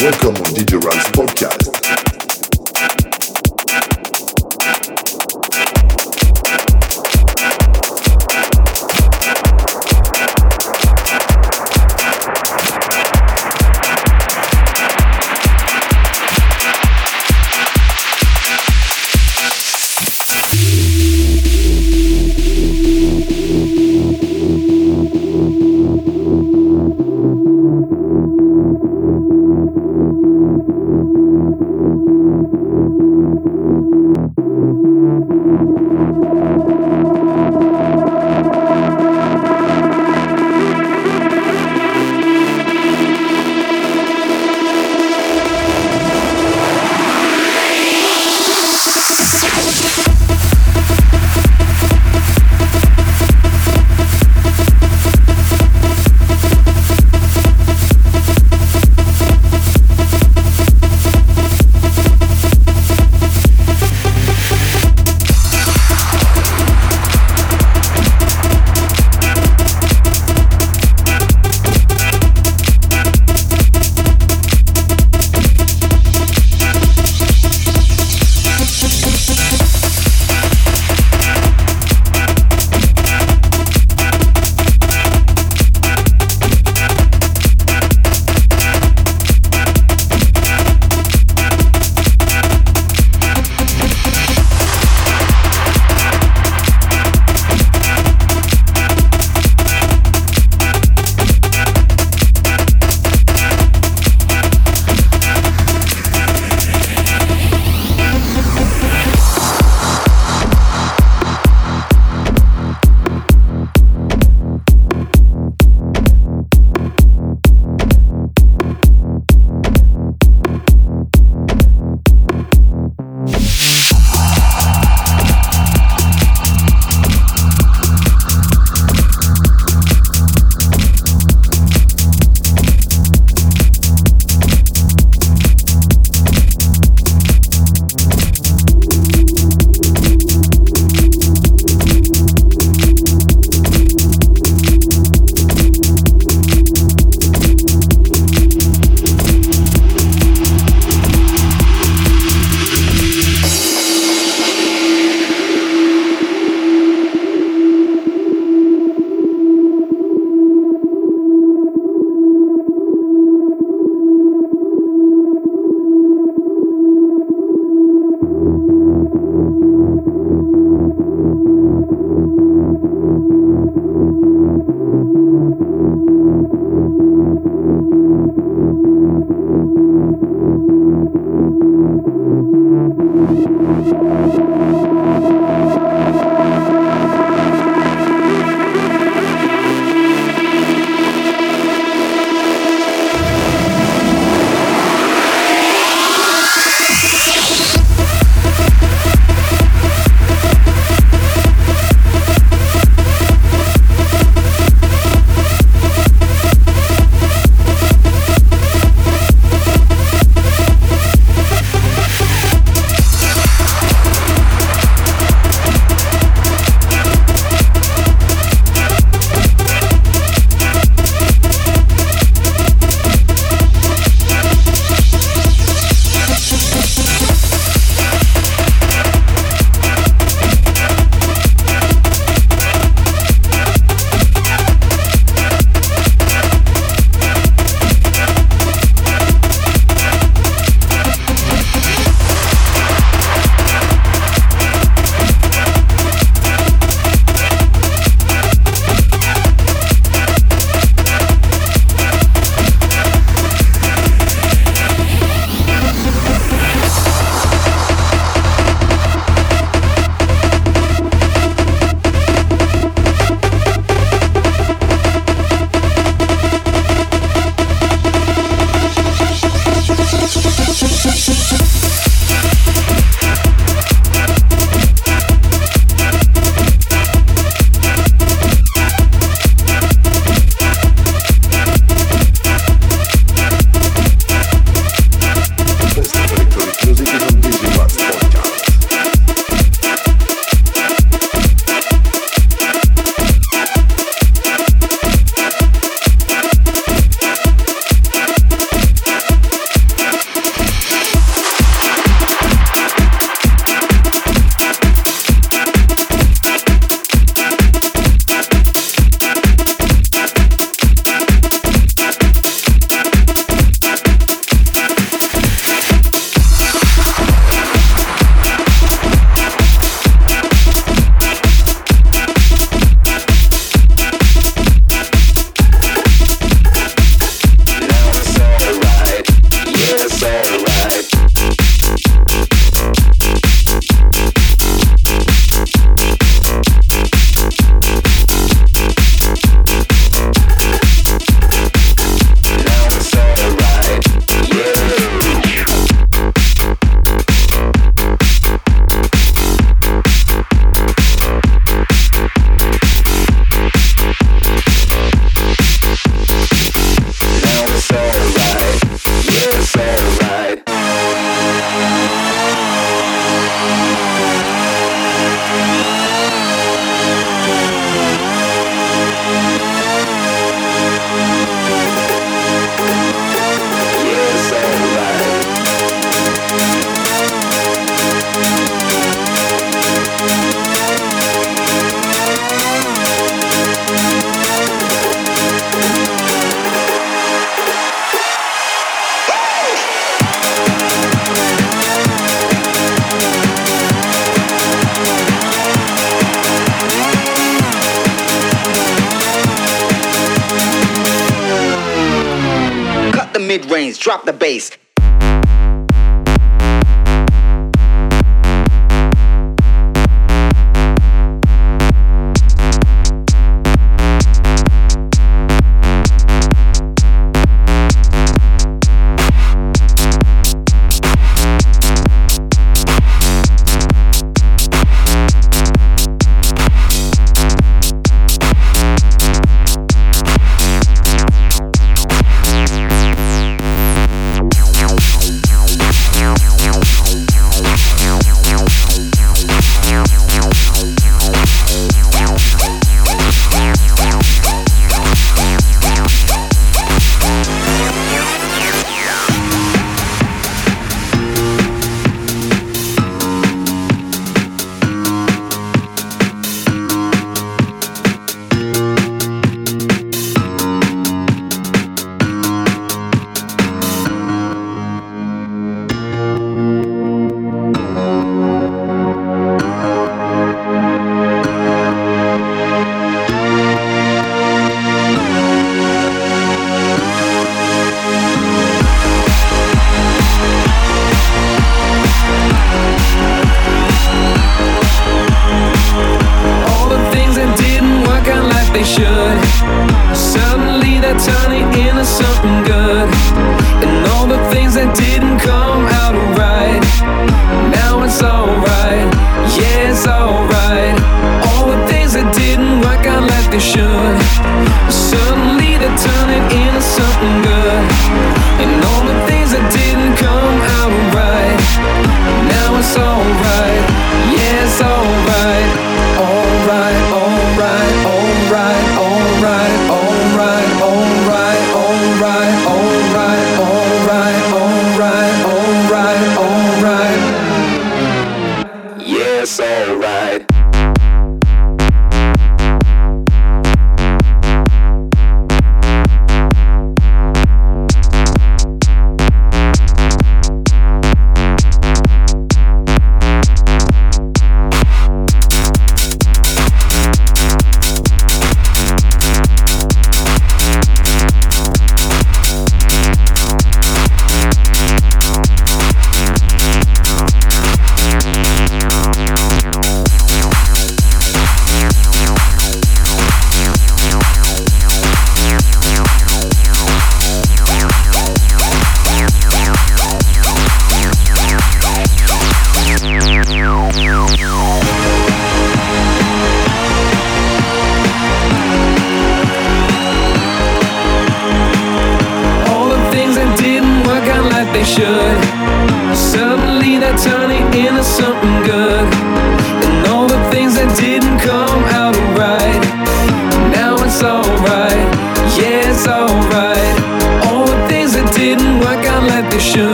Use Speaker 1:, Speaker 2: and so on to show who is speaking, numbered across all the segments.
Speaker 1: Welcome on DJ Ral's podcast.
Speaker 2: drop the bass.
Speaker 3: Suddenly they're turning into something good. And
Speaker 4: all the things that didn't come out right, now it's alright. Yeah, it's alright. All the things that
Speaker 3: didn't work out like
Speaker 4: they should, suddenly they're turning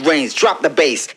Speaker 4: mid
Speaker 5: range, drop the bass.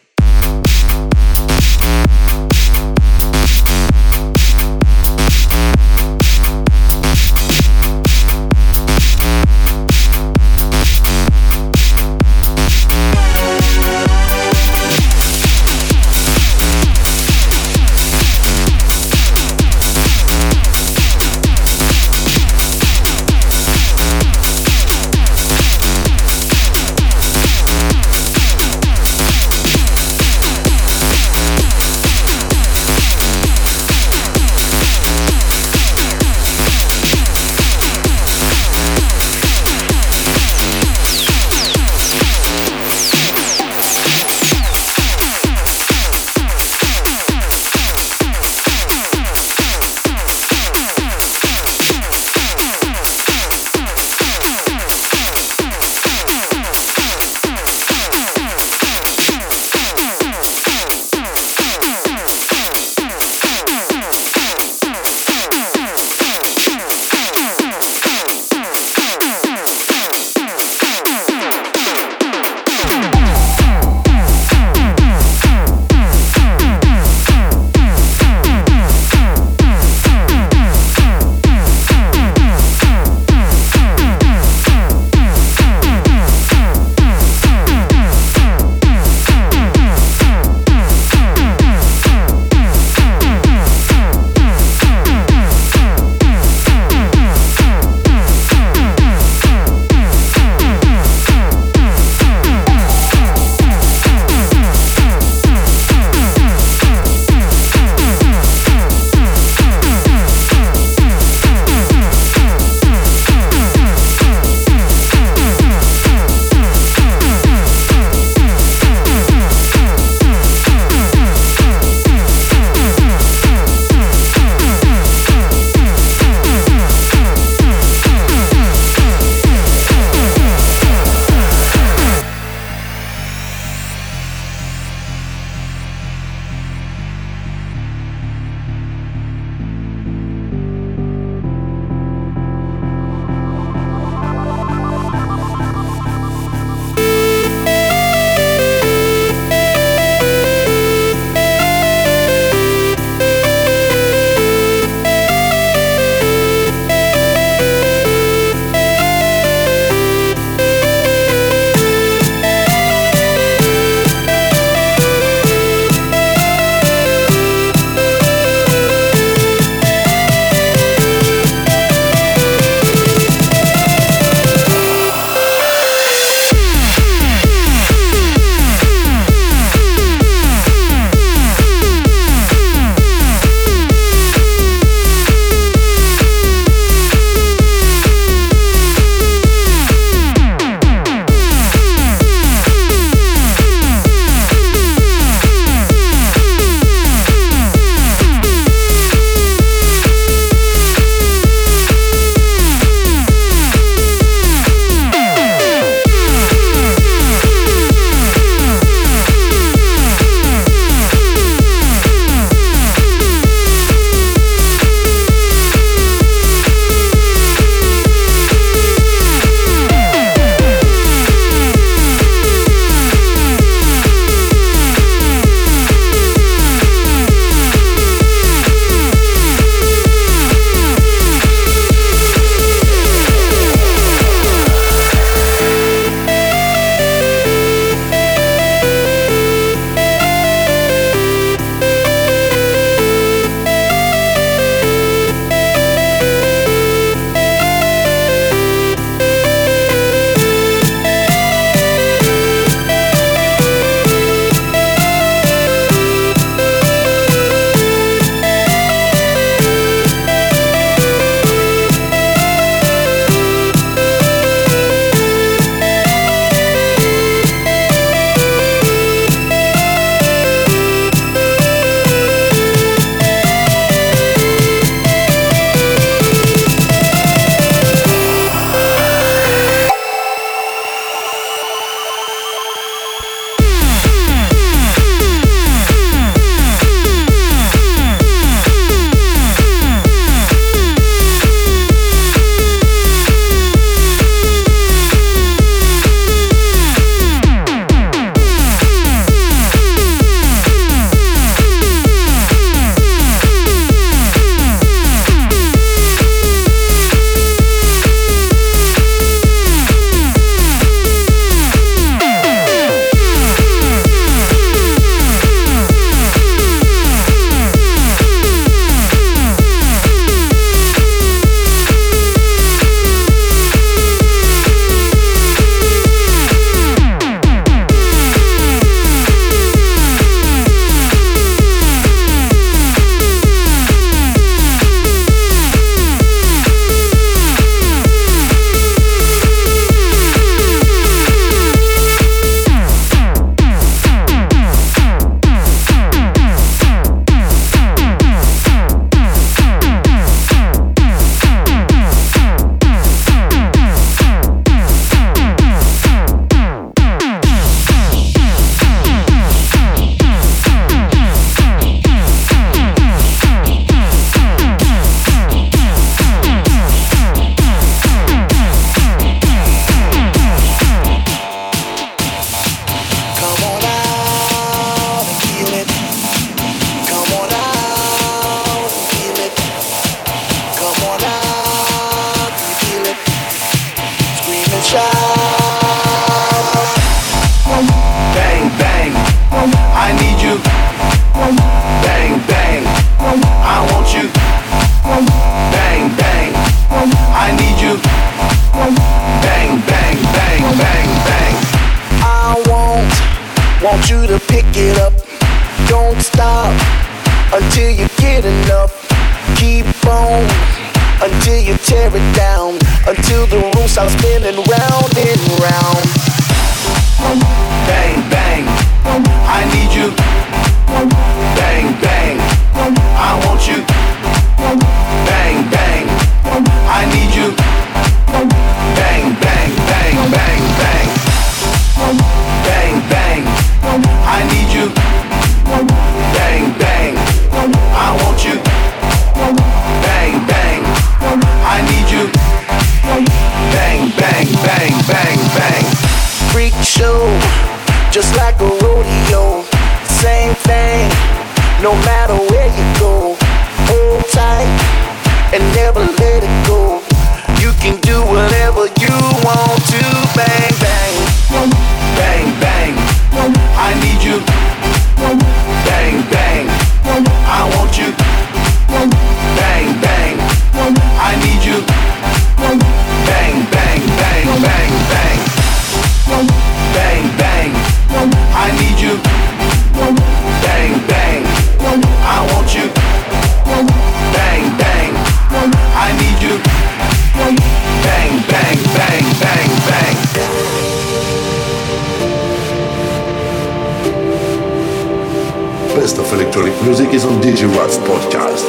Speaker 5: is on DigiRats podcast.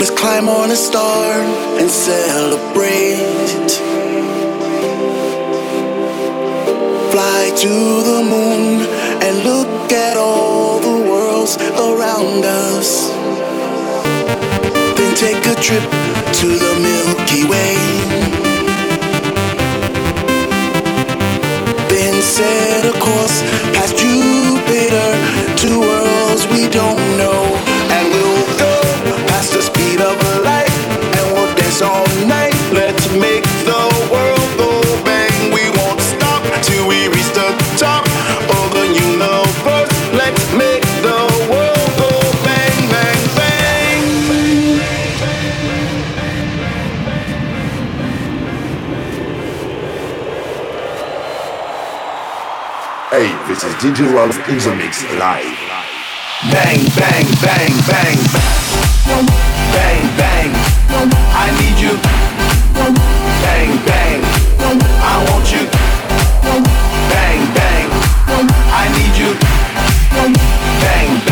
Speaker 3: Let's climb on a star and celebrate. Fly to the moon and look at all the worlds around us. Then take a trip to the Milky Way. set a course past Jupiter to worlds we don't
Speaker 5: DJ Rolf in the mix live.
Speaker 4: Bang, bang, bang, bang. Bang, bang. I need you. Bang, bang. I want you. Bang, bang. I need you. Bang, bang.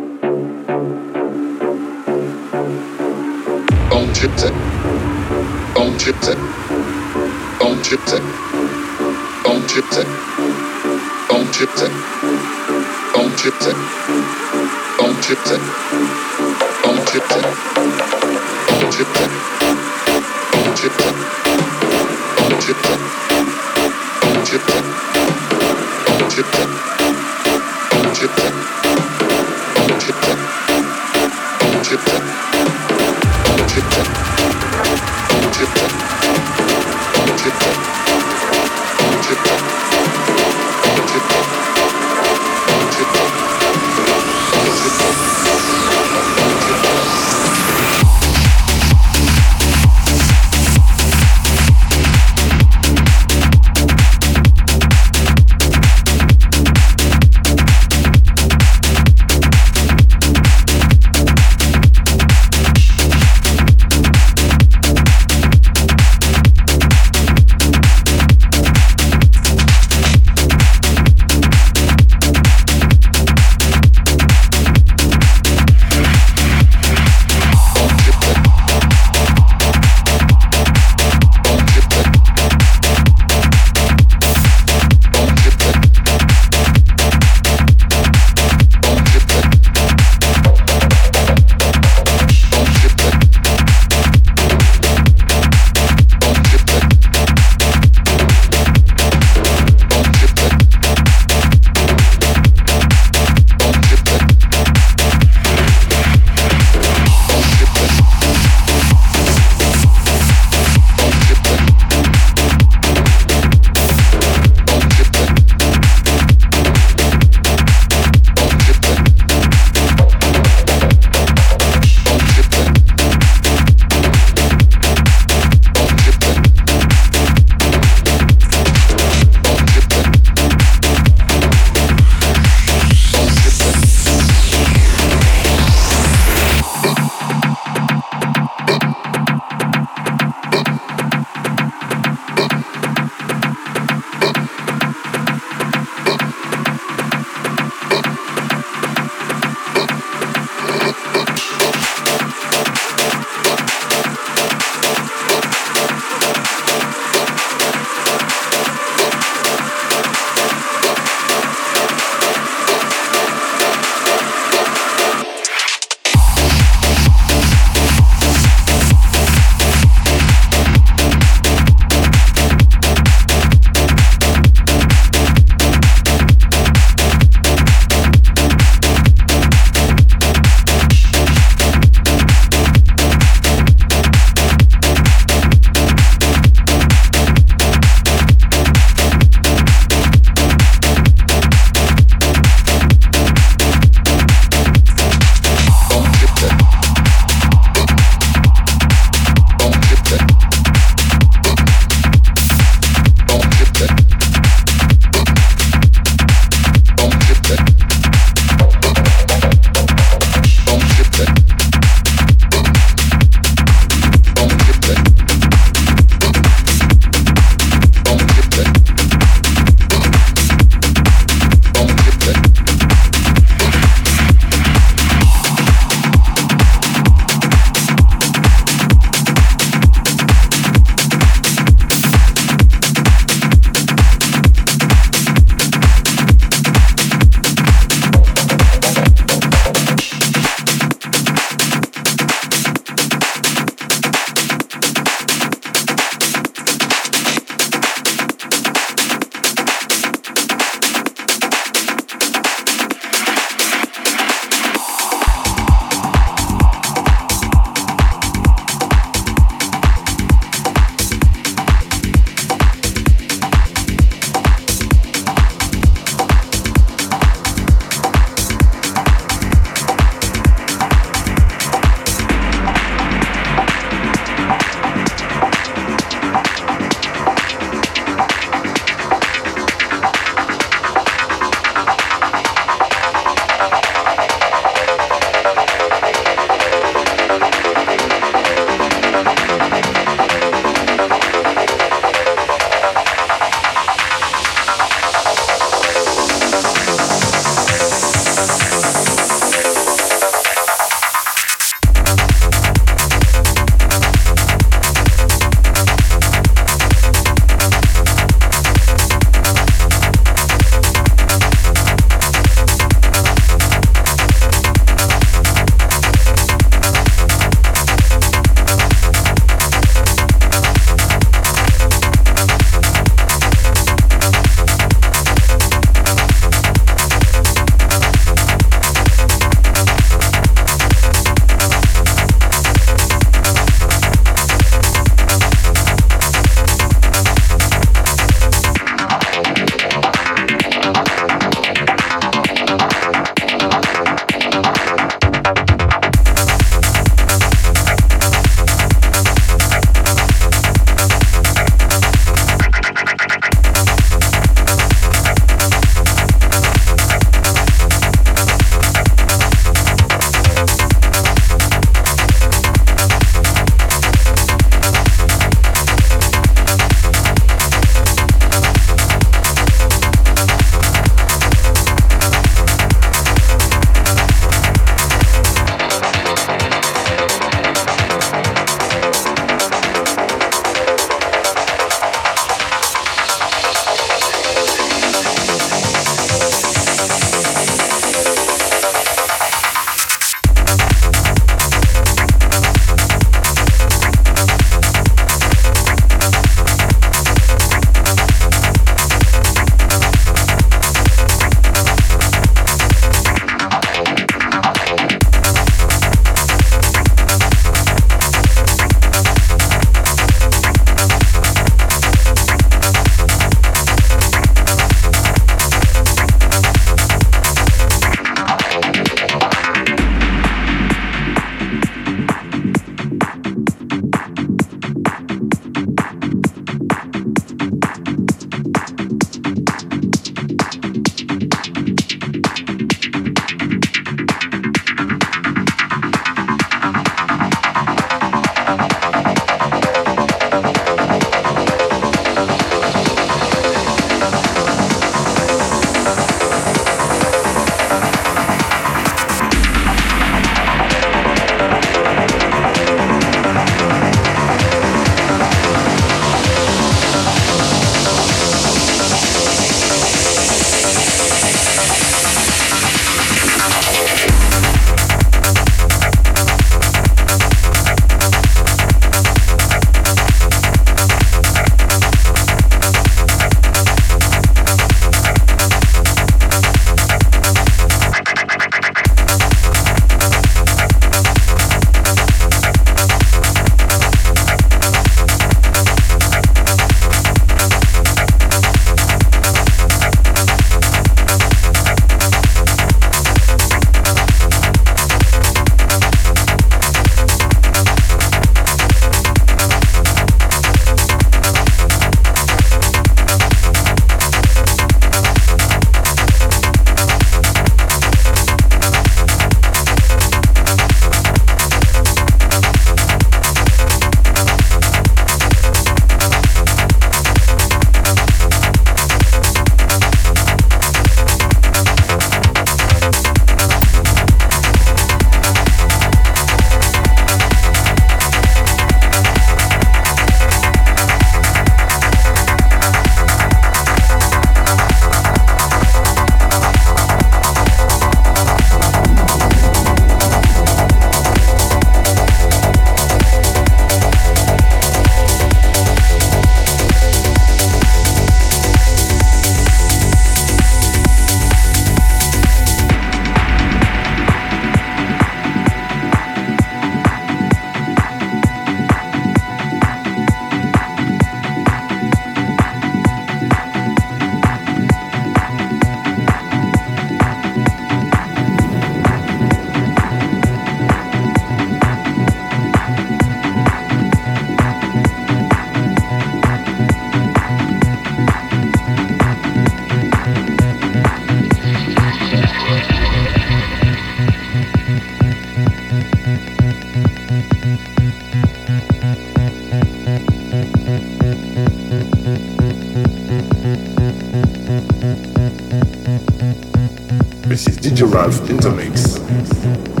Speaker 4: This
Speaker 1: is DJ Ralph Intermix.